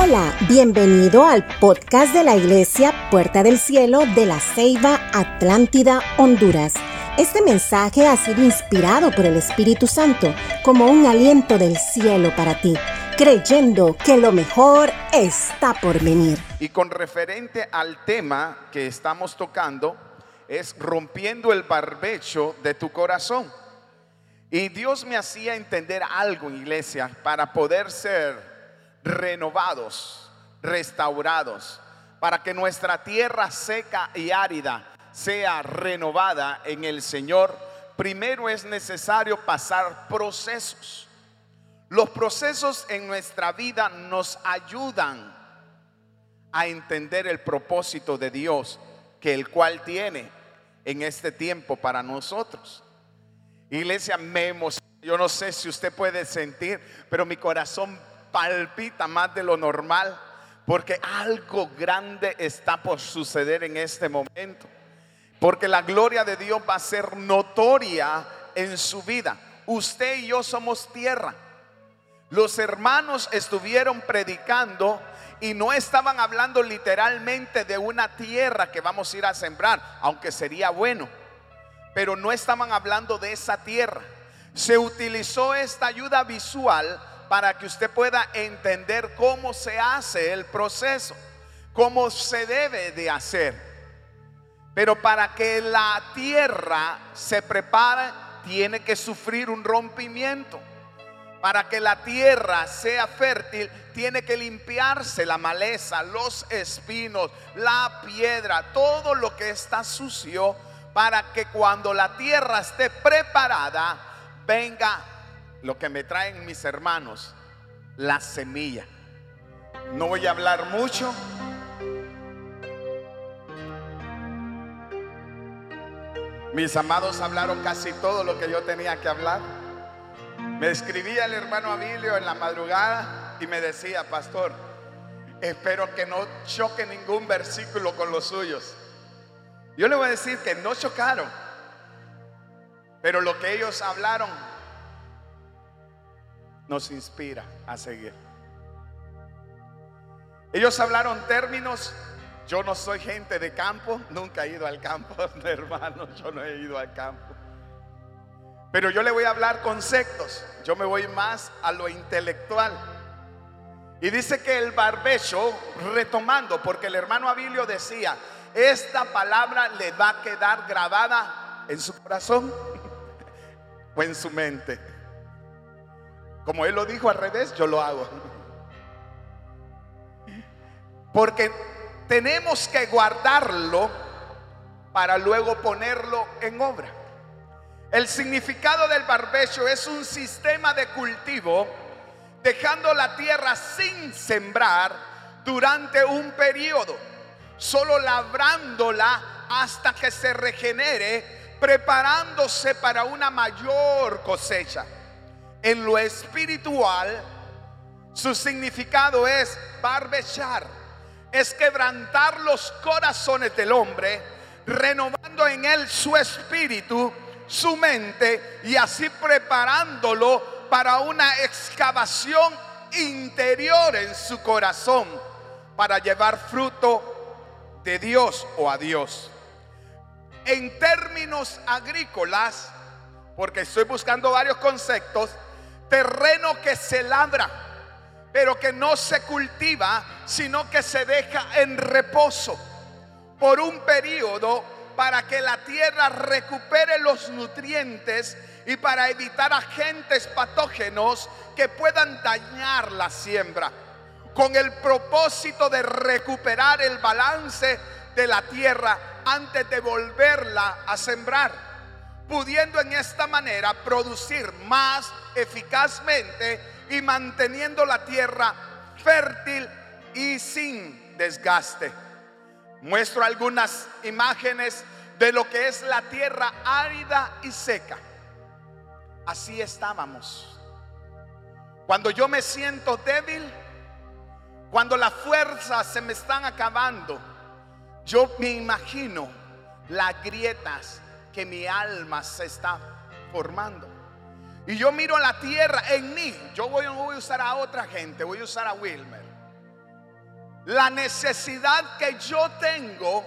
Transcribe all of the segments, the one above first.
Hola, bienvenido al podcast de la Iglesia Puerta del Cielo de la Ceiba Atlántida, Honduras. Este mensaje ha sido inspirado por el Espíritu Santo como un aliento del cielo para ti, creyendo que lo mejor está por venir. Y con referente al tema que estamos tocando, es rompiendo el barbecho de tu corazón. Y Dios me hacía entender algo, iglesia, para poder ser renovados, restaurados, para que nuestra tierra seca y árida sea renovada en el Señor, primero es necesario pasar procesos. Los procesos en nuestra vida nos ayudan a entender el propósito de Dios que el cual tiene en este tiempo para nosotros. Iglesia, me Yo no sé si usted puede sentir, pero mi corazón palpita más de lo normal porque algo grande está por suceder en este momento. Porque la gloria de Dios va a ser notoria en su vida. Usted y yo somos tierra. Los hermanos estuvieron predicando y no estaban hablando literalmente de una tierra que vamos a ir a sembrar, aunque sería bueno. Pero no estaban hablando de esa tierra. Se utilizó esta ayuda visual para que usted pueda entender cómo se hace el proceso, cómo se debe de hacer. Pero para que la tierra se prepare, tiene que sufrir un rompimiento. Para que la tierra sea fértil, tiene que limpiarse la maleza, los espinos, la piedra, todo lo que está sucio, para que cuando la tierra esté preparada, venga lo que me traen mis hermanos, la semilla. No voy a hablar mucho. Mis amados hablaron casi todo lo que yo tenía que hablar. Me escribía el hermano Abilio en la madrugada y me decía, pastor, espero que no choque ningún versículo con los suyos. Yo le voy a decir que no chocaron, pero lo que ellos hablaron nos inspira a seguir. Ellos hablaron términos, yo no soy gente de campo, nunca he ido al campo, hermano, yo no he ido al campo. Pero yo le voy a hablar conceptos, yo me voy más a lo intelectual. Y dice que el barbecho, retomando, porque el hermano Abilio decía, esta palabra le va a quedar grabada en su corazón o en su mente. Como él lo dijo al revés, yo lo hago. Porque tenemos que guardarlo para luego ponerlo en obra. El significado del barbecho es un sistema de cultivo dejando la tierra sin sembrar durante un periodo, solo labrándola hasta que se regenere, preparándose para una mayor cosecha en lo espiritual, su significado es barbechar, es quebrantar los corazones del hombre, renovando en él su espíritu, su mente y así preparándolo para una excavación interior en su corazón para llevar fruto de Dios o a Dios. En términos agrícolas, porque estoy buscando varios conceptos, terreno que se labra, pero que no se cultiva, sino que se deja en reposo por un periodo para que la tierra recupere los nutrientes y para evitar agentes patógenos que puedan dañar la siembra, con el propósito de recuperar el balance de la tierra antes de volverla a sembrar pudiendo en esta manera producir más eficazmente y manteniendo la tierra fértil y sin desgaste. Muestro algunas imágenes de lo que es la tierra árida y seca. Así estábamos. Cuando yo me siento débil, cuando las fuerzas se me están acabando, yo me imagino las grietas que mi alma se está formando. Y yo miro la tierra en mí. Yo no voy a usar a otra gente, voy a usar a Wilmer. la necesidad que yo tengo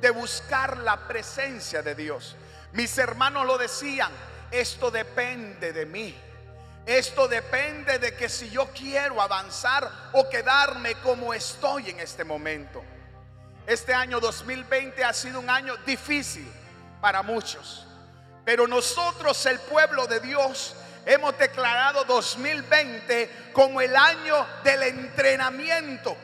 de buscar la presencia de Dios. Mis hermanos lo decían, esto depende de mí. Esto depende de que si yo quiero avanzar o quedarme como estoy en este momento. Este año 2020 ha sido un año difícil para muchos. Pero nosotros, el pueblo de Dios, hemos declarado 2020 como el año del entrenamiento,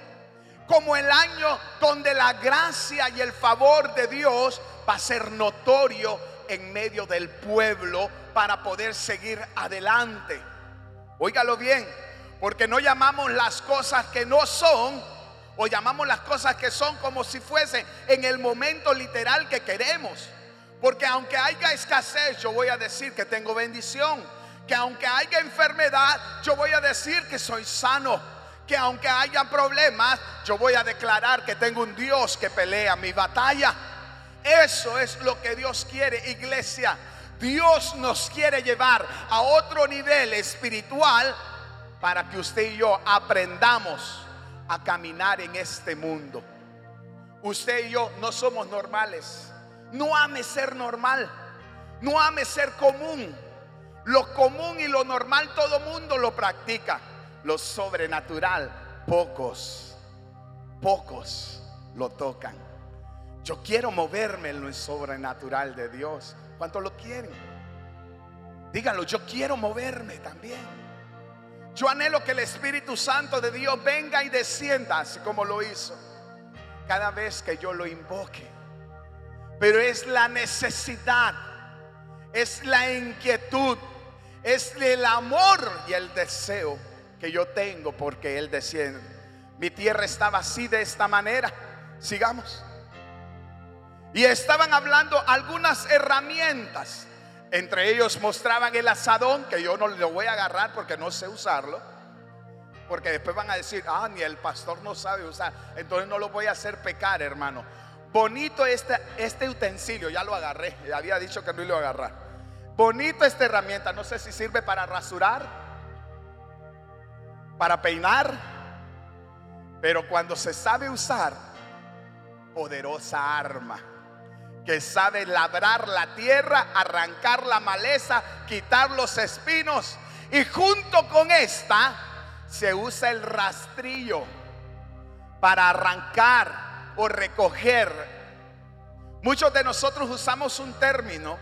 como el año donde la gracia y el favor de Dios va a ser notorio en medio del pueblo para poder seguir adelante. Óigalo bien, porque no llamamos las cosas que no son, o llamamos las cosas que son como si fuese en el momento literal que queremos. Porque aunque haya escasez, yo voy a decir que tengo bendición. Que aunque haya enfermedad, yo voy a decir que soy sano. Que aunque haya problemas, yo voy a declarar que tengo un Dios que pelea mi batalla. Eso es lo que Dios quiere, iglesia. Dios nos quiere llevar a otro nivel espiritual para que usted y yo aprendamos a caminar en este mundo. Usted y yo no somos normales. No ame ser normal. No ame ser común. Lo común y lo normal todo mundo lo practica. Lo sobrenatural, pocos, pocos lo tocan. Yo quiero moverme en lo sobrenatural de Dios. ¿Cuántos lo quieren? Díganlo, yo quiero moverme también. Yo anhelo que el Espíritu Santo de Dios venga y descienda, así como lo hizo, cada vez que yo lo invoque. Pero es la necesidad, es la inquietud, es el amor y el deseo que yo tengo porque Él desciende. Mi tierra estaba así de esta manera. Sigamos. Y estaban hablando algunas herramientas. Entre ellos mostraban el asadón, que yo no lo voy a agarrar porque no sé usarlo. Porque después van a decir, ah, ni el pastor no sabe usar. Entonces no lo voy a hacer pecar, hermano. Bonito este, este utensilio, ya lo agarré. Ya había dicho que no lo iba a agarrar. Bonito esta herramienta. No sé si sirve para rasurar, para peinar. Pero cuando se sabe usar, poderosa arma que sabe labrar la tierra, arrancar la maleza, quitar los espinos. Y junto con esta se usa el rastrillo para arrancar o recoger. Muchos de nosotros usamos un término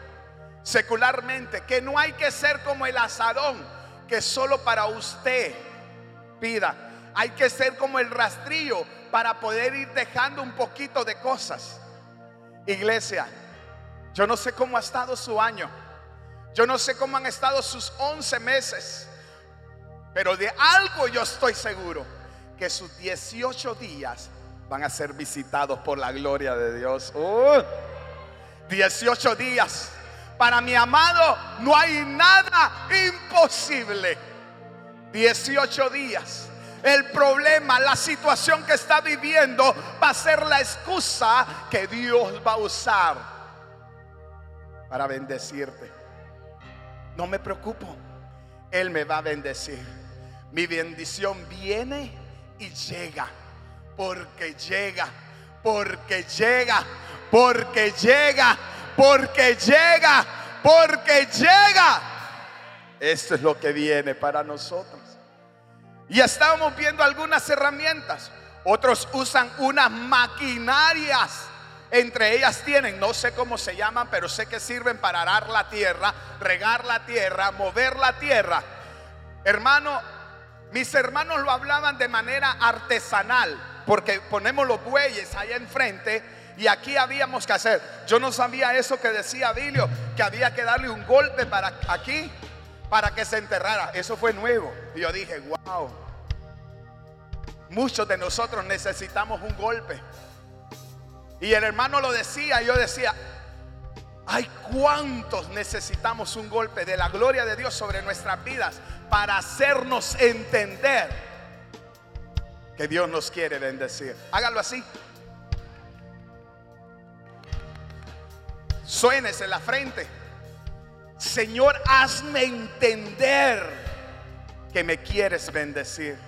secularmente que no hay que ser como el asadón que solo para usted pida. Hay que ser como el rastrillo para poder ir dejando un poquito de cosas. Iglesia, yo no sé cómo ha estado su año. Yo no sé cómo han estado sus 11 meses. Pero de algo yo estoy seguro. Que sus 18 días van a ser visitados por la gloria de Dios. 18 días. Para mi amado no hay nada imposible. 18 días el problema, la situación que está viviendo va a ser la excusa que Dios va a usar para bendecirte. No me preocupo, Él me va a bendecir. Mi bendición viene y llega, porque llega, porque llega, porque llega, porque llega, porque llega. Esto es lo que viene para nosotros. Y estábamos viendo algunas herramientas. Otros usan unas maquinarias. Entre ellas tienen, no sé cómo se llaman, pero sé que sirven para arar la tierra, regar la tierra, mover la tierra. Hermano, mis hermanos lo hablaban de manera artesanal, porque ponemos los bueyes allá enfrente y aquí habíamos que hacer. Yo no sabía eso que decía Bilio, que había que darle un golpe para aquí para que se enterrara. Eso fue nuevo. Y yo dije, wow. Muchos de nosotros necesitamos un golpe. Y el hermano lo decía, yo decía, hay cuántos necesitamos un golpe de la gloria de Dios sobre nuestras vidas para hacernos entender que Dios nos quiere bendecir. Hágalo así. Suénese en la frente. Señor, hazme entender que me quieres bendecir.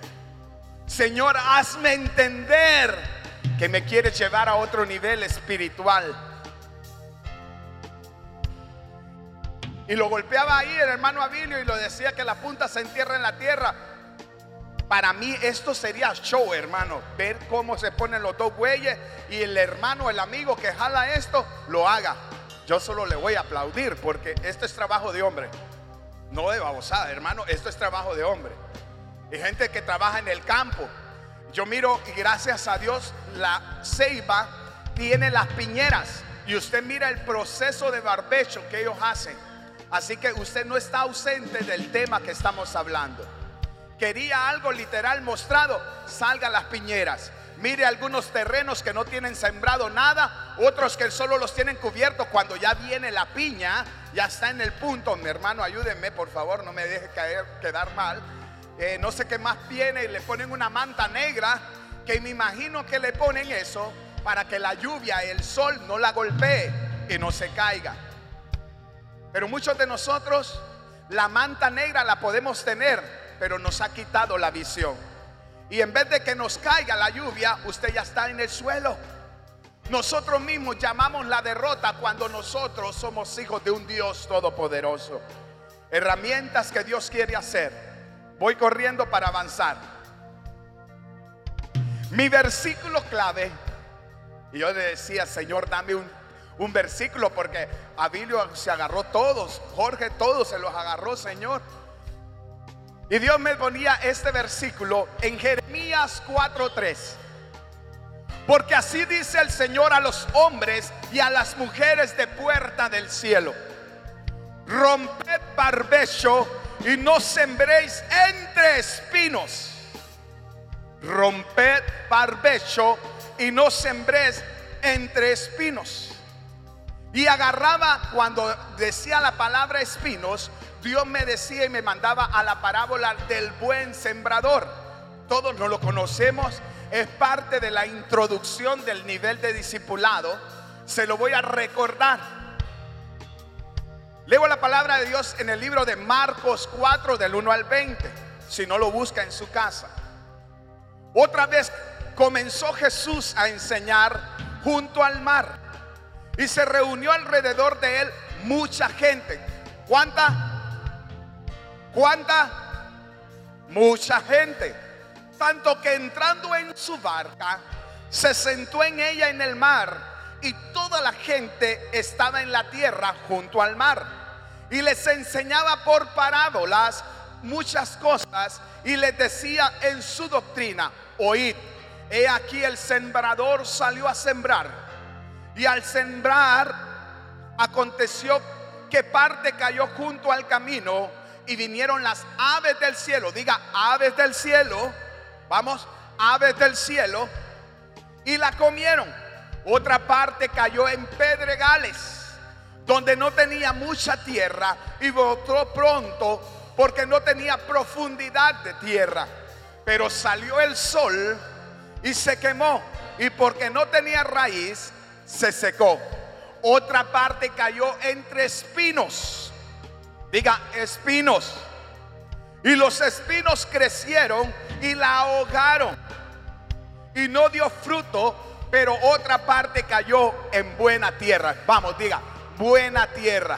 Señor, hazme entender que me quieres llevar a otro nivel espiritual. Y lo golpeaba ahí el hermano Abilio y lo decía que la punta se entierra en la tierra. Para mí esto sería show, hermano. Ver cómo se ponen los dos bueyes y el hermano, el amigo que jala esto, lo haga. Yo solo le voy a aplaudir porque esto es trabajo de hombre. No de babosada, hermano. Esto es trabajo de hombre. Hay gente que trabaja en el campo. Yo miro y gracias a Dios la ceiba tiene las piñeras. Y usted mira el proceso de barbecho que ellos hacen. Así que usted no está ausente del tema que estamos hablando. Quería algo literal mostrado, salga las piñeras. Mire algunos terrenos que no tienen sembrado nada, otros que solo los tienen cubiertos cuando ya viene la piña, ya está en el punto. Mi hermano, ayúdenme, por favor, no me deje caer, quedar mal. Eh, no sé qué más viene y le ponen una manta negra, que me imagino que le ponen eso para que la lluvia, el sol no la golpee y no se caiga. Pero muchos de nosotros la manta negra la podemos tener, pero nos ha quitado la visión. Y en vez de que nos caiga la lluvia, usted ya está en el suelo. Nosotros mismos llamamos la derrota cuando nosotros somos hijos de un Dios todopoderoso. Herramientas que Dios quiere hacer. Voy corriendo para avanzar. Mi versículo clave, y yo le decía, Señor, dame un un versículo porque Abilio se agarró todos, Jorge todos se los agarró, Señor. Y Dios me ponía este versículo en Jeremías 4:3. Porque así dice el Señor a los hombres y a las mujeres de puerta del cielo. Romped barbecho y no sembréis entre espinos. Romped barbecho y no sembréis entre espinos. Y agarraba, cuando decía la palabra espinos, Dios me decía y me mandaba a la parábola del buen sembrador. Todos no lo conocemos, es parte de la introducción del nivel de discipulado. Se lo voy a recordar. Leo la palabra de Dios en el libro de Marcos 4 del 1 al 20, si no lo busca en su casa. Otra vez comenzó Jesús a enseñar junto al mar y se reunió alrededor de él mucha gente. ¿Cuánta? ¿Cuánta? Mucha gente. Tanto que entrando en su barca, se sentó en ella en el mar y toda la gente estaba en la tierra junto al mar. Y les enseñaba por parábolas muchas cosas y les decía en su doctrina, oíd, he aquí el sembrador salió a sembrar. Y al sembrar, aconteció que parte cayó junto al camino y vinieron las aves del cielo. Diga, aves del cielo. Vamos, aves del cielo. Y la comieron. Otra parte cayó en pedregales, donde no tenía mucha tierra y botó pronto porque no tenía profundidad de tierra. Pero salió el sol y se quemó. Y porque no tenía raíz, se secó. Otra parte cayó entre espinos. Diga, espinos. Y los espinos crecieron y la ahogaron. Y no dio fruto, pero otra parte cayó en buena tierra. Vamos, diga, buena tierra.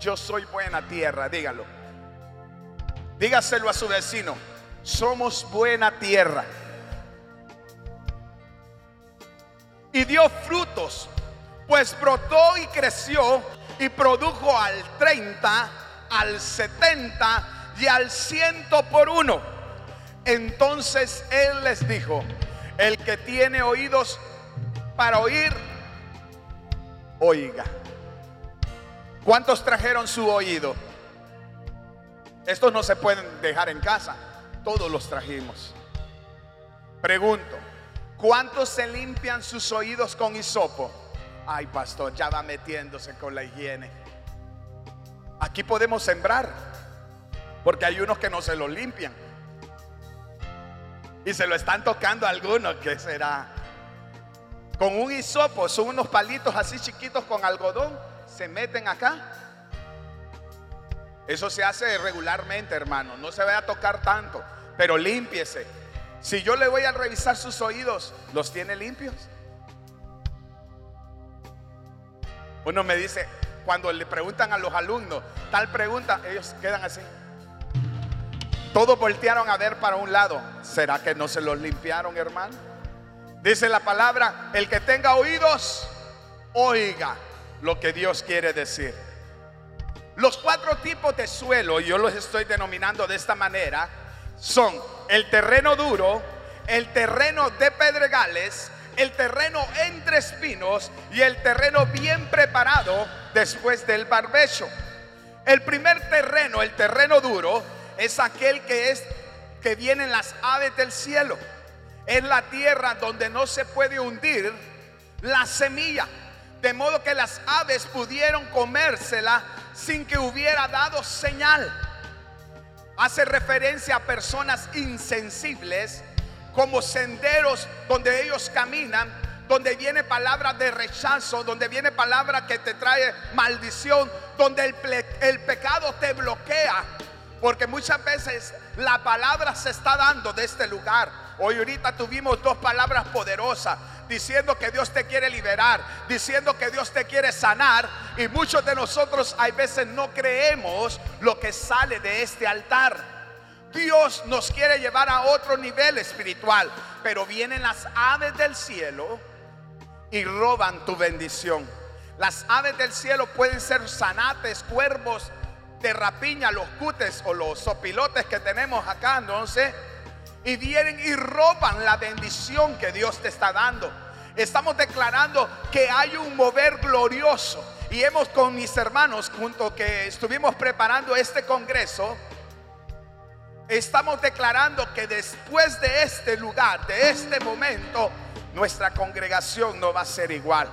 Yo soy buena tierra, dígalo. Dígaselo a su vecino. Somos buena tierra. y dio frutos, pues brotó y creció y produjo al 30, al 70 y al ciento por uno. Entonces él les dijo, el que tiene oídos para oír, oiga. ¿Cuántos trajeron su oído? Estos no se pueden dejar en casa, todos los trajimos. Pregunto, ¿Cuántos se limpian sus oídos con hisopo? Ay, pastor, ya va metiéndose con la higiene. Aquí podemos sembrar, porque hay unos que no se lo limpian. Y se lo están tocando algunos, ¿qué será? Con un hisopo, son unos palitos así chiquitos con algodón, se meten acá. Eso se hace regularmente, hermano. No se vaya a tocar tanto, pero límpiese. Si yo le voy a revisar sus oídos, ¿los tiene limpios? Uno me dice, cuando le preguntan a los alumnos tal pregunta, ellos quedan así. Todos voltearon a ver para un lado. ¿Será que no se los limpiaron, hermano? Dice la palabra, el que tenga oídos, oiga lo que Dios quiere decir. Los cuatro tipos de suelo, yo los estoy denominando de esta manera, son el terreno duro, el terreno de pedregales, el terreno entre espinos y el terreno bien preparado después del barbecho. El primer terreno, el terreno duro, es aquel que es que vienen las aves del cielo. Es la tierra donde no se puede hundir la semilla, de modo que las aves pudieron comérsela sin que hubiera dado señal. Hace referencia a personas insensibles como senderos donde ellos caminan, donde viene palabra de rechazo, donde viene palabra que te trae maldición, donde el, el pecado te bloquea. Porque muchas veces la palabra se está dando de este lugar. Hoy ahorita tuvimos dos palabras poderosas diciendo que Dios te quiere liberar, diciendo que Dios te quiere sanar. Y muchos de nosotros hay veces no creemos lo que sale de este altar. Dios nos quiere llevar a otro nivel espiritual, pero vienen las aves del cielo y roban tu bendición. Las aves del cielo pueden ser zanates, cuervos de rapiña, los cutes o los sopilotes que tenemos acá, sé. Y vienen y roban la bendición que Dios te está dando. Estamos declarando que hay un mover glorioso. Y hemos con mis hermanos, junto que estuvimos preparando este congreso, estamos declarando que después de este lugar, de este momento, nuestra congregación no va a ser igual.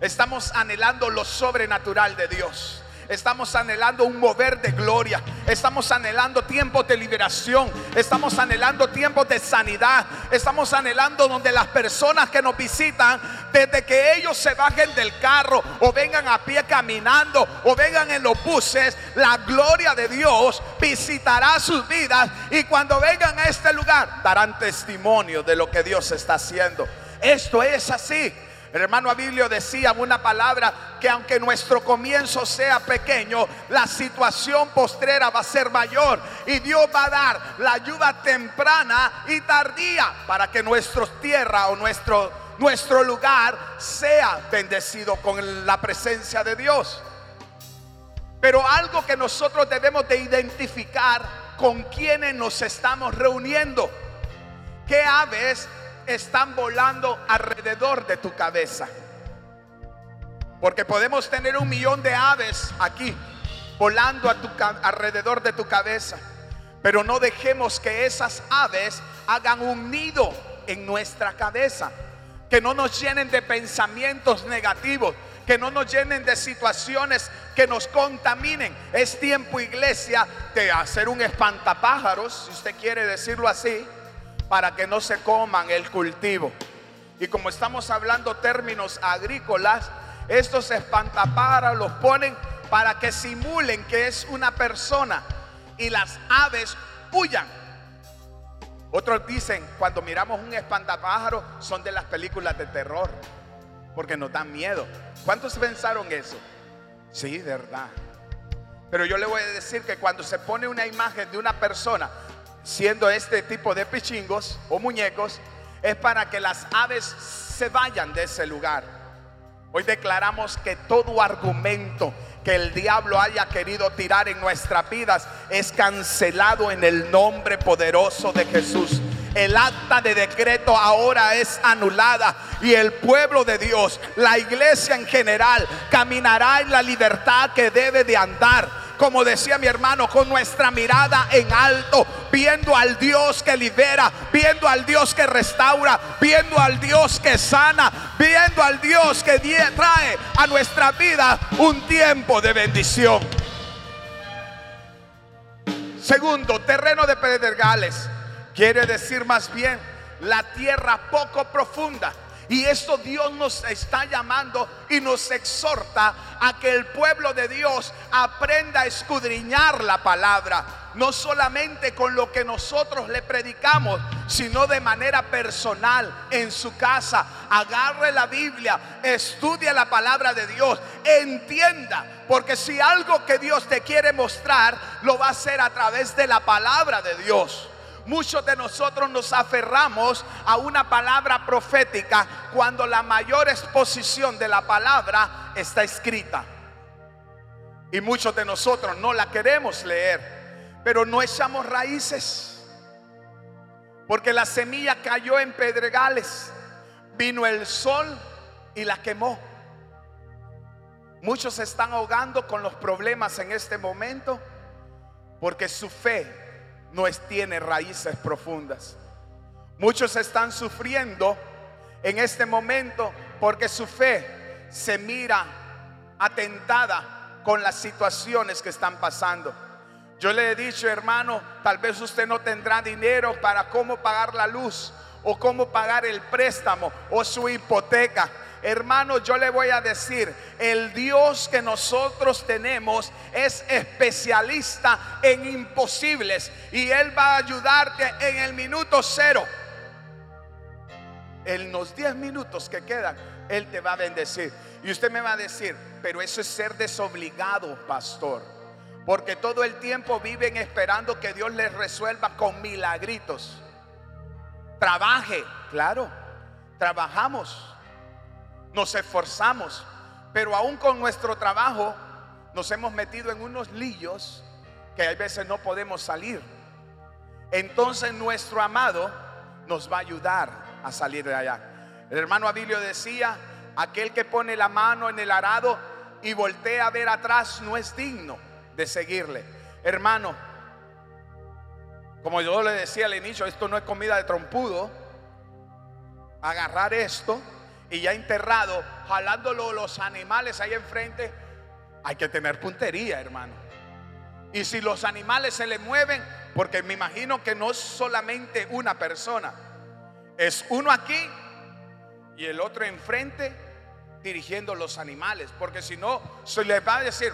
Estamos anhelando lo sobrenatural de Dios. Estamos anhelando un mover de gloria. Estamos anhelando tiempos de liberación. Estamos anhelando tiempos de sanidad. Estamos anhelando donde las personas que nos visitan, desde que ellos se bajen del carro o vengan a pie caminando o vengan en los buses, la gloria de Dios visitará sus vidas. Y cuando vengan a este lugar, darán testimonio de lo que Dios está haciendo. Esto es así. Hermano Abilio decía una palabra que aunque nuestro comienzo sea pequeño, la situación postrera va a ser mayor y Dios va a dar la ayuda temprana y tardía para que nuestra tierra o nuestro, nuestro lugar sea bendecido con la presencia de Dios. Pero algo que nosotros debemos de identificar con quienes nos estamos reuniendo. ¿Qué aves están volando alrededor de tu cabeza. Porque podemos tener un millón de aves aquí volando a tu, alrededor de tu cabeza. Pero no dejemos que esas aves hagan un nido en nuestra cabeza. Que no nos llenen de pensamientos negativos. Que no nos llenen de situaciones que nos contaminen. Es tiempo, iglesia, de hacer un espantapájaros, si usted quiere decirlo así para que no se coman el cultivo. Y como estamos hablando términos agrícolas, estos espantapájaros los ponen para que simulen que es una persona y las aves huyan. Otros dicen, cuando miramos un espantapájaro, son de las películas de terror, porque nos dan miedo. ¿Cuántos pensaron eso? Sí, verdad. Pero yo le voy a decir que cuando se pone una imagen de una persona siendo este tipo de pichingos o muñecos, es para que las aves se vayan de ese lugar. Hoy declaramos que todo argumento que el diablo haya querido tirar en nuestras vidas es cancelado en el nombre poderoso de Jesús. El acta de decreto ahora es anulada y el pueblo de Dios, la iglesia en general, caminará en la libertad que debe de andar como decía mi hermano, con nuestra mirada en alto, viendo al Dios que libera, viendo al Dios que restaura, viendo al Dios que sana, viendo al Dios que trae a nuestra vida un tiempo de bendición. Segundo, terreno de pedregales. Quiere decir más bien la tierra poco profunda y esto Dios nos está llamando y nos exhorta a que el pueblo de Dios aprenda a escudriñar la palabra. no solamente con lo que nosotros le predicamos, sino de manera personal en su casa. Agarre la Biblia, estudie la palabra de Dios, entienda, porque si algo que Dios te quiere mostrar, lo va a hacer a través de la palabra de Dios. Muchos de nosotros nos aferramos a una palabra profética cuando la mayor exposición de la palabra está escrita. Y muchos de nosotros no la queremos leer, pero no echamos raíces. Porque la semilla cayó en pedregales, vino el sol y la quemó. Muchos se están ahogando con los problemas en este momento porque su fe no tiene raíces profundas. Muchos están sufriendo en este momento porque su fe se mira atentada con las situaciones que están pasando. Yo le he dicho, hermano, tal vez usted no tendrá dinero para cómo pagar la luz o cómo pagar el préstamo o su hipoteca. Hermano, yo le voy a decir, el Dios que nosotros tenemos es especialista en imposibles y Él va a ayudarte en el minuto cero. En los 10 minutos que quedan, Él te va a bendecir. Y usted me va a decir, pero eso es ser desobligado, pastor. Porque todo el tiempo viven esperando que Dios les resuelva con milagritos. Trabaje, claro, trabajamos nos esforzamos, pero aún con nuestro trabajo nos hemos metido en unos lillos que a veces no podemos salir. Entonces nuestro amado nos va a ayudar a salir de allá. El hermano Abilio decía, aquel que pone la mano en el arado y voltea a ver atrás no es digno de seguirle. Hermano, como yo le decía al inicio, esto no es comida de trompudo. Agarrar esto y ya enterrado, jalándolo los animales ahí enfrente, hay que tener puntería, hermano. Y si los animales se le mueven, porque me imagino que no es solamente una persona, es uno aquí y el otro enfrente dirigiendo los animales, porque si no, se le va a decir,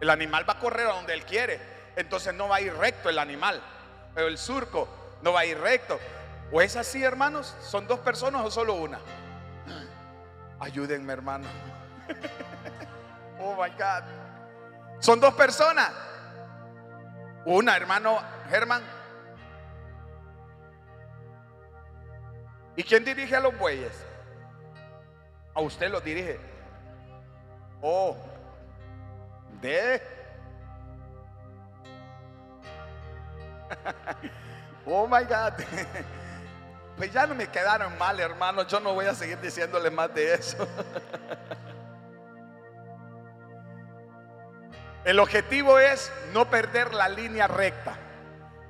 el animal va a correr a donde él quiere, entonces no va a ir recto el animal, el surco no va a ir recto. ¿O es así, hermanos? ¿Son dos personas o solo una? Ayúdenme, hermano. Oh my God. Son dos personas. Una, hermano Germán. ¿Y quién dirige a los bueyes? A usted los dirige. Oh, de. oh my God. Pues ya no me quedaron mal, hermanos. Yo no voy a seguir diciéndole más de eso. El objetivo es no perder la línea recta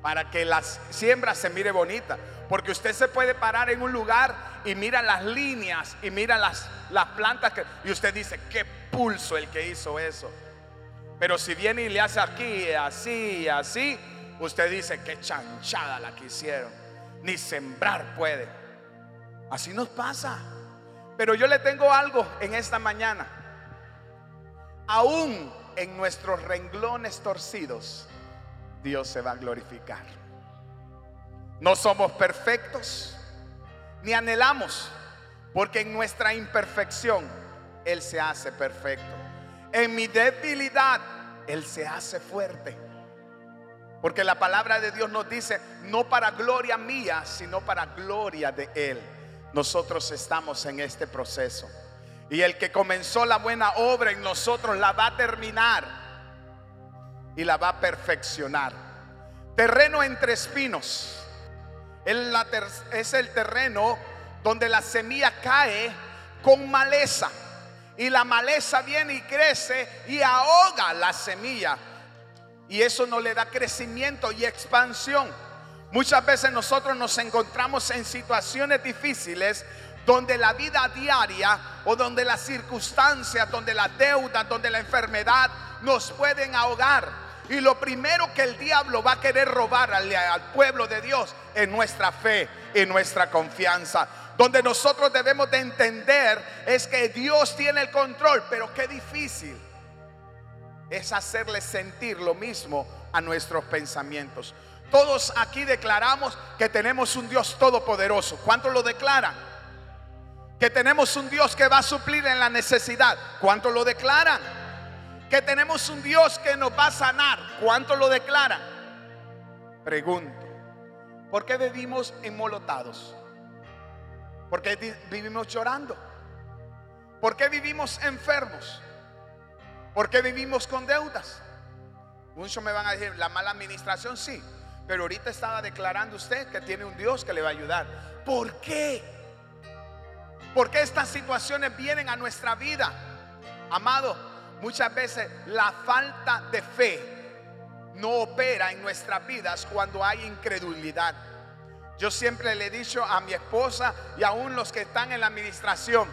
para que la siembra se mire bonita. Porque usted se puede parar en un lugar y mira las líneas y mira las, las plantas que, y usted dice, qué pulso el que hizo eso. Pero si viene y le hace aquí, así, así, usted dice, qué chanchada la que hicieron ni sembrar puede. Así nos pasa. Pero yo le tengo algo en esta mañana. Aún en nuestros renglones torcidos, Dios se va a glorificar. No somos perfectos, ni anhelamos, porque en nuestra imperfección Él se hace perfecto. En mi debilidad, Él se hace fuerte. Porque la palabra de Dios nos dice, no para gloria mía, sino para gloria de Él. Nosotros estamos en este proceso. Y el que comenzó la buena obra en nosotros la va a terminar y la va a perfeccionar. Terreno entre espinos. Es el terreno donde la semilla cae con maleza. Y la maleza viene y crece y ahoga la semilla y eso no le da crecimiento y expansión. Muchas veces nosotros nos encontramos en situaciones difíciles donde la vida diaria o donde las circunstancias, donde la deuda, donde la enfermedad nos pueden ahogar. Y lo primero que el diablo va a querer robar al, pueblo de Dios es nuestra fe y nuestra confianza. Donde nosotros debemos de entender es que Dios tiene el control, pero qué difícil es hacerle sentir lo mismo a nuestros pensamientos. Todos aquí declaramos que tenemos un Dios todopoderoso. ¿Cuántos lo declaran? Que tenemos un Dios que va a suplir en la necesidad. ¿Cuántos lo declaran? Que tenemos un Dios que nos va a sanar. ¿Cuántos lo declaran? Pregunto, ¿por qué vivimos inmolotados? ¿Por qué vivimos llorando? ¿Por qué vivimos enfermos? ¿Por qué vivimos con deudas? Muchos me van a decir, la mala administración sí, pero ahorita estaba declarando usted que tiene un Dios que le va a ayudar. ¿Por qué? ¿Por qué estas situaciones vienen a nuestra vida? Amado, muchas veces la falta de fe no opera en nuestras vidas cuando hay incredulidad. Yo siempre le he dicho a mi esposa y aún los que están en la administración,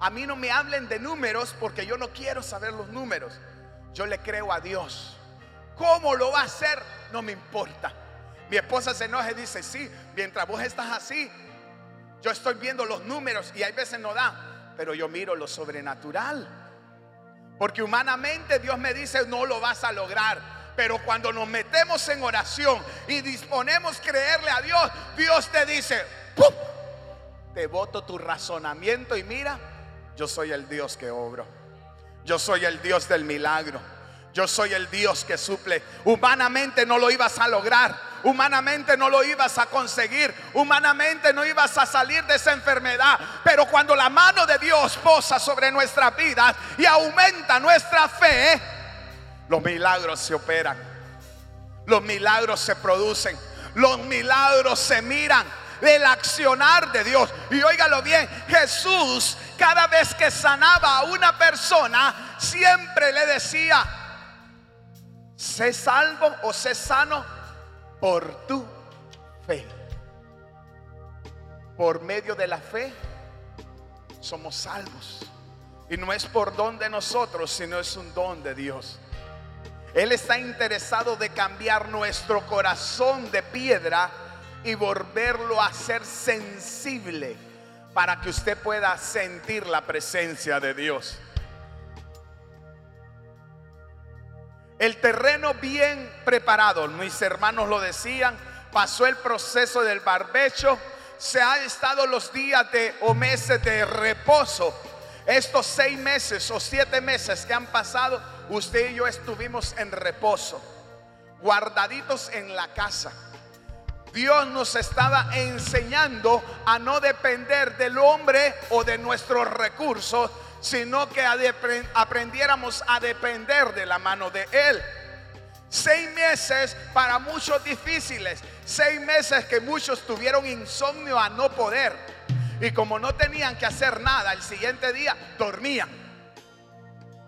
a mí no me hablen de números porque yo no quiero saber los números. Yo le creo a Dios. ¿Cómo lo va a hacer? No me importa. Mi esposa se enoja y dice, sí, mientras vos estás así, yo estoy viendo los números y hay veces no da, pero yo miro lo sobrenatural. Porque humanamente Dios me dice, no lo vas a lograr. Pero cuando nos metemos en oración y disponemos creerle a Dios, Dios te dice, ¡Pum! te voto tu razonamiento y mira, yo soy el Dios que obro. Yo soy el Dios del milagro. Yo soy el Dios que suple. Humanamente no lo ibas a lograr. Humanamente no lo ibas a conseguir. Humanamente no ibas a salir de esa enfermedad. Pero cuando la mano de Dios posa sobre nuestras vidas y aumenta nuestra fe, los milagros se operan. Los milagros se producen. Los milagros se miran. El accionar de Dios. Y óigalo bien, Jesús cada vez que sanaba a una persona, siempre le decía, sé salvo o sé sano por tu fe. Por medio de la fe somos salvos. Y no es por don de nosotros, sino es un don de Dios. Él está interesado de cambiar nuestro corazón de piedra y volverlo a ser sensible para que usted pueda sentir la presencia de Dios. El terreno bien preparado, mis hermanos lo decían, pasó el proceso del barbecho, se ha estado los días de o meses de reposo. Estos seis meses o siete meses que han pasado, usted y yo estuvimos en reposo, guardaditos en la casa. Dios nos estaba enseñando a no depender del hombre o de nuestros recursos, sino que aprendiéramos a depender de la mano de Él. Seis meses para muchos difíciles, seis meses que muchos tuvieron insomnio a no poder. Y como no tenían que hacer nada, el siguiente día dormían.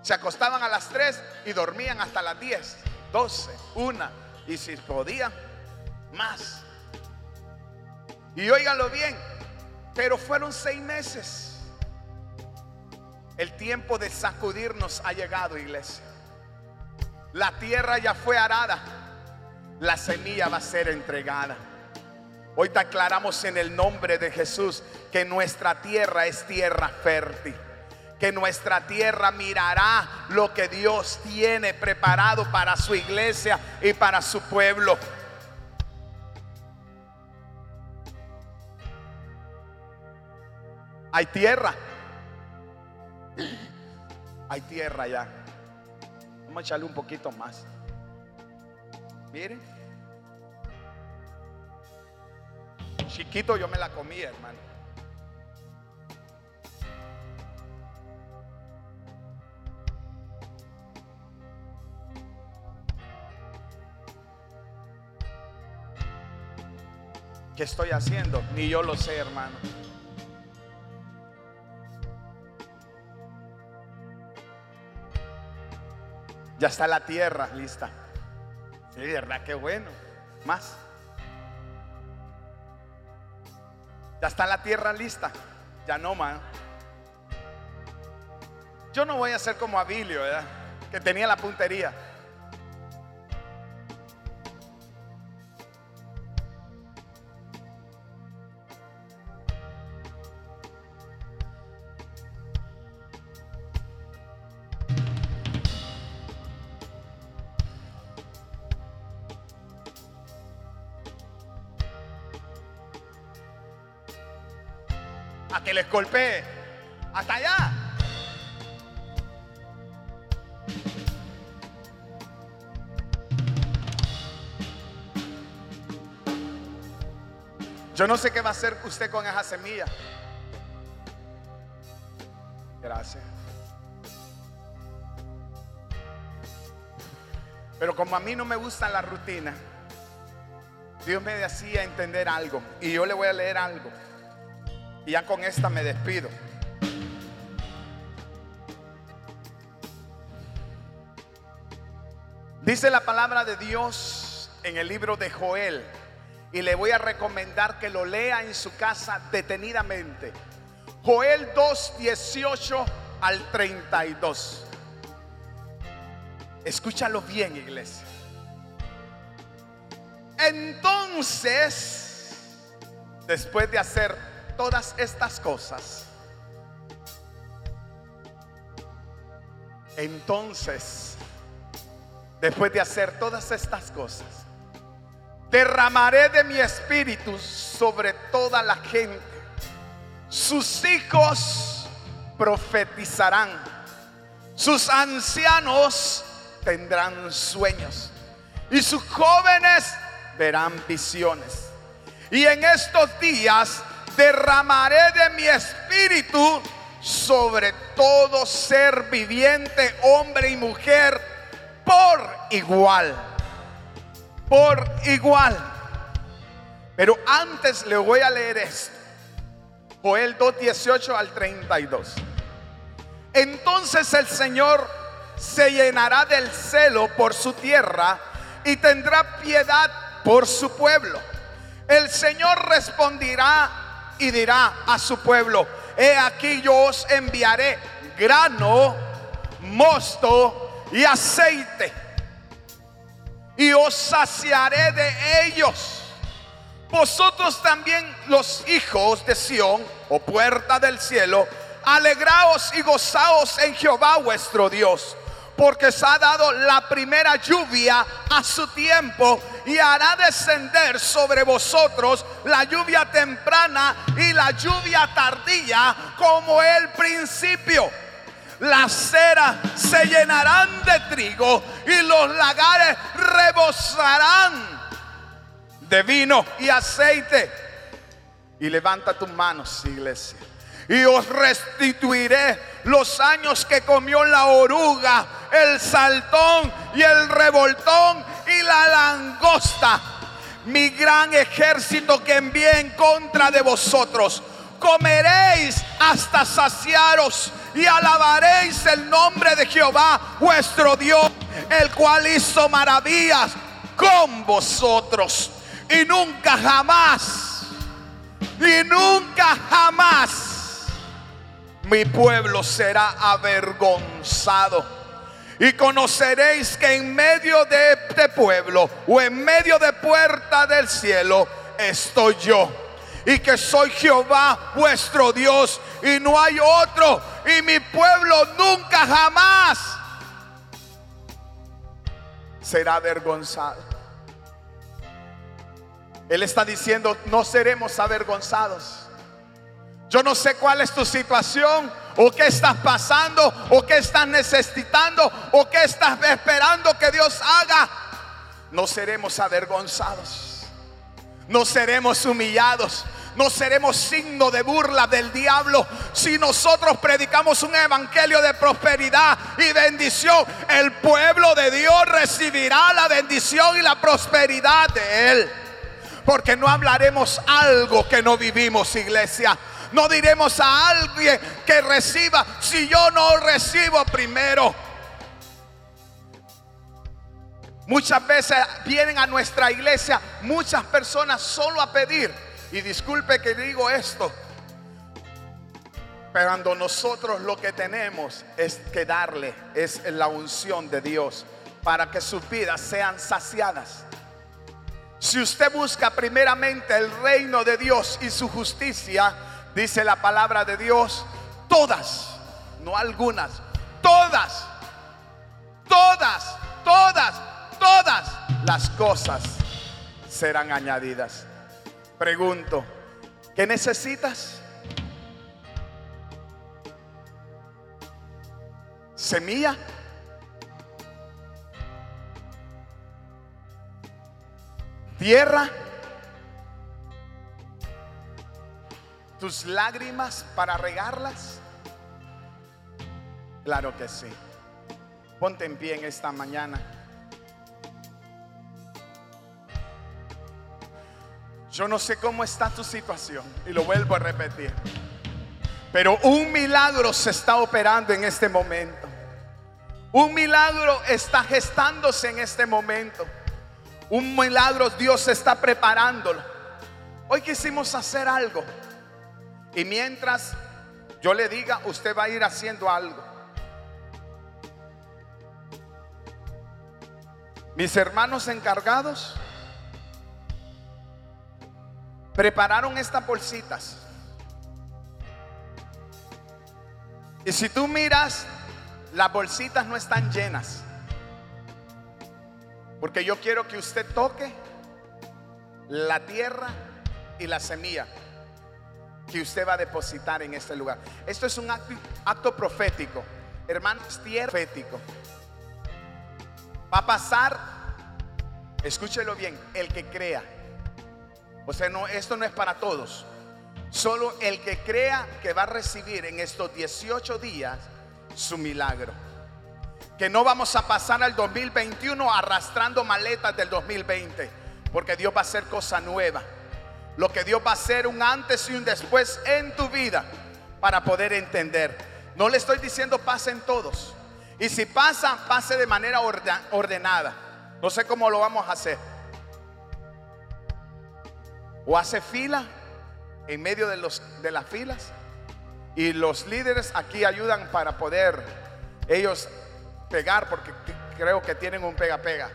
Se acostaban a las 3 y dormían hasta las 10, 12, 1. Y si podían, más. Y óiganlo bien, pero fueron seis meses. El tiempo de sacudirnos ha llegado, iglesia. La tierra ya fue arada. La semilla va a ser entregada. Hoy te aclaramos en el nombre de Jesús que nuestra tierra es tierra fértil. Que nuestra tierra mirará lo que Dios tiene preparado para su iglesia y para su pueblo. Hay tierra. Hay tierra ya. Vamos a echarle un poquito más. Miren. Chiquito yo me la comí, hermano. ¿Qué estoy haciendo? Ni yo lo sé, hermano. Ya está la tierra lista. Sí, verdad, qué bueno. Más. Ya está la tierra lista. Ya no, man. Yo no voy a ser como Abilio, ¿verdad? Que tenía la puntería. Golpee. Hasta allá. Yo no sé qué va a hacer usted con esa semilla. Gracias. Pero como a mí no me gusta la rutina, Dios me hacía entender algo. Y yo le voy a leer algo. Y ya con esta me despido. Dice la palabra de Dios en el libro de Joel y le voy a recomendar que lo lea en su casa detenidamente. Joel 2, 18 al 32. Escúchalo bien, iglesia. Entonces, después de hacer todas estas cosas, entonces, después de hacer todas estas cosas, derramaré de mi espíritu sobre toda la gente. Sus hijos profetizarán. Sus ancianos tendrán sueños. Y sus jóvenes verán visiones. Y en estos días derramaré de mi espíritu sobre todo ser viviente, hombre y mujer, por igual por igual. Pero antes le voy a leer esto. Joel 2, 18 al 32. Entonces el Señor se llenará del celo por su tierra y tendrá piedad por su pueblo. El Señor responderá y dirá a su pueblo, he aquí yo os enviaré grano, mosto y aceite y os saciaré de ellos. Vosotros también los hijos de Sión, o puerta del cielo, alegraos y gozaos en Jehová vuestro Dios, porque os ha dado la primera lluvia a su tiempo y hará descender sobre vosotros la lluvia temprana y la lluvia tardía como el principio las ceras se llenarán de trigo y los lagares rebosarán de vino y aceite. Y levanta tus manos, iglesia. Y os restituiré los años que comió la oruga, el saltón y el revoltón y la langosta. Mi gran ejército que envié en contra de vosotros. Comeréis hasta saciaros y alabaréis el nombre de Jehová vuestro Dios, el cual hizo maravillas con vosotros. Y nunca jamás, y nunca jamás mi pueblo será avergonzado. Y conoceréis que en medio de este pueblo o en medio de puerta del cielo estoy yo y que soy Jehová vuestro Dios y no hay otro y mi pueblo nunca jamás será avergonzado. Él está diciendo, no seremos avergonzados. Yo no sé cuál es tu situación o qué estás pasando o qué estás necesitando o qué estás esperando que Dios haga. No seremos avergonzados no seremos humillados. No seremos signo de burla del diablo si nosotros predicamos un evangelio de prosperidad y bendición. El pueblo de Dios recibirá la bendición y la prosperidad de Él. Porque no hablaremos algo que no vivimos, iglesia. No diremos a alguien que reciba si yo no recibo primero. Muchas veces vienen a nuestra iglesia muchas personas solo a pedir. Y disculpe que digo esto. Pero cuando nosotros lo que tenemos es que darle, es la unción de Dios para que sus vidas sean saciadas. Si usted busca primeramente el reino de Dios y su justicia, Dice la palabra de Dios, todas, no algunas, todas, todas, todas, todas las cosas serán añadidas. Pregunto, ¿qué necesitas? ¿Semilla? ¿Tierra? Tus lágrimas para regarlas. Claro que sí. Ponte en pie en esta mañana. Yo no sé cómo está tu situación y lo vuelvo a repetir. Pero un milagro se está operando en este momento. Un milagro está gestándose en este momento. Un milagro Dios está preparándolo. Hoy quisimos hacer algo. Y mientras yo le diga, usted va a ir haciendo algo. Mis hermanos encargados prepararon estas bolsitas. Y si tú miras, las bolsitas no están llenas. Porque yo quiero que usted toque la tierra y la semilla que usted va a depositar en este lugar. Esto es un acto, profético. Hermanos, tierra profético. Va a pasar, escúchelo bien, el que crea. O sea, no, esto no es para todos. Solo el que crea que va a recibir en estos 18 días su milagro. Que no vamos a pasar al 2021 arrastrando maletas del 2020, porque Dios va a hacer cosa nueva. Lo que Dios va a hacer un antes y un después en tu vida para poder entender. No le estoy diciendo pasen todos. Y si pasa, pase de manera ordenada. No sé cómo lo vamos a hacer. O hace fila en medio de, de las filas. Y los líderes aquí ayudan para poder ellos pegar, porque creo que tienen un pega-pega.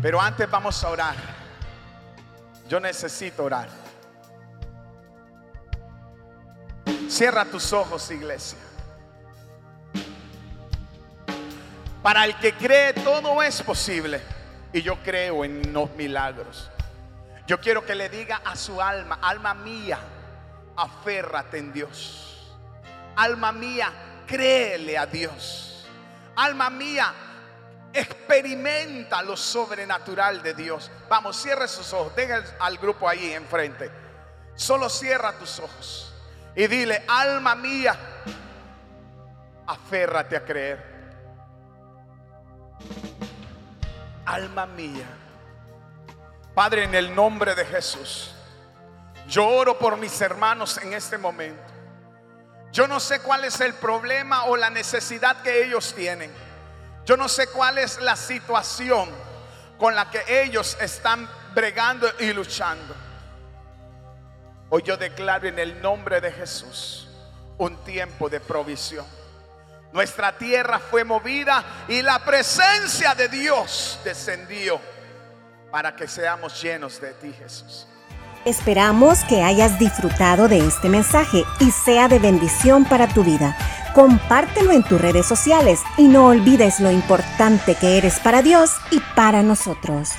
Pero antes vamos a orar. Yo necesito orar. Cierra tus ojos, iglesia. Para el que cree todo es posible. Y yo creo en los milagros. Yo quiero que le diga a su alma, alma mía, aférrate en Dios. Alma mía, créele a Dios. Alma mía, experimenta lo sobrenatural de Dios. Vamos, cierre sus ojos. Deja al grupo ahí enfrente. Solo cierra tus ojos y dile, alma mía, aférrate a creer. alma mía. Padre, en el nombre de Jesús, yo oro por mis hermanos en este momento. Yo no sé cuál es el problema o la necesidad que ellos tienen. Yo no sé cuál es la situación con la que ellos están bregando y luchando. Hoy yo declaro en el nombre de Jesús un tiempo de provisión. Nuestra tierra fue movida y la presencia de Dios descendió para que seamos llenos de ti, Jesús. Esperamos que hayas disfrutado de este mensaje y sea de bendición para tu vida. Compártelo en tus redes sociales y no olvides lo importante que eres para Dios y para nosotros.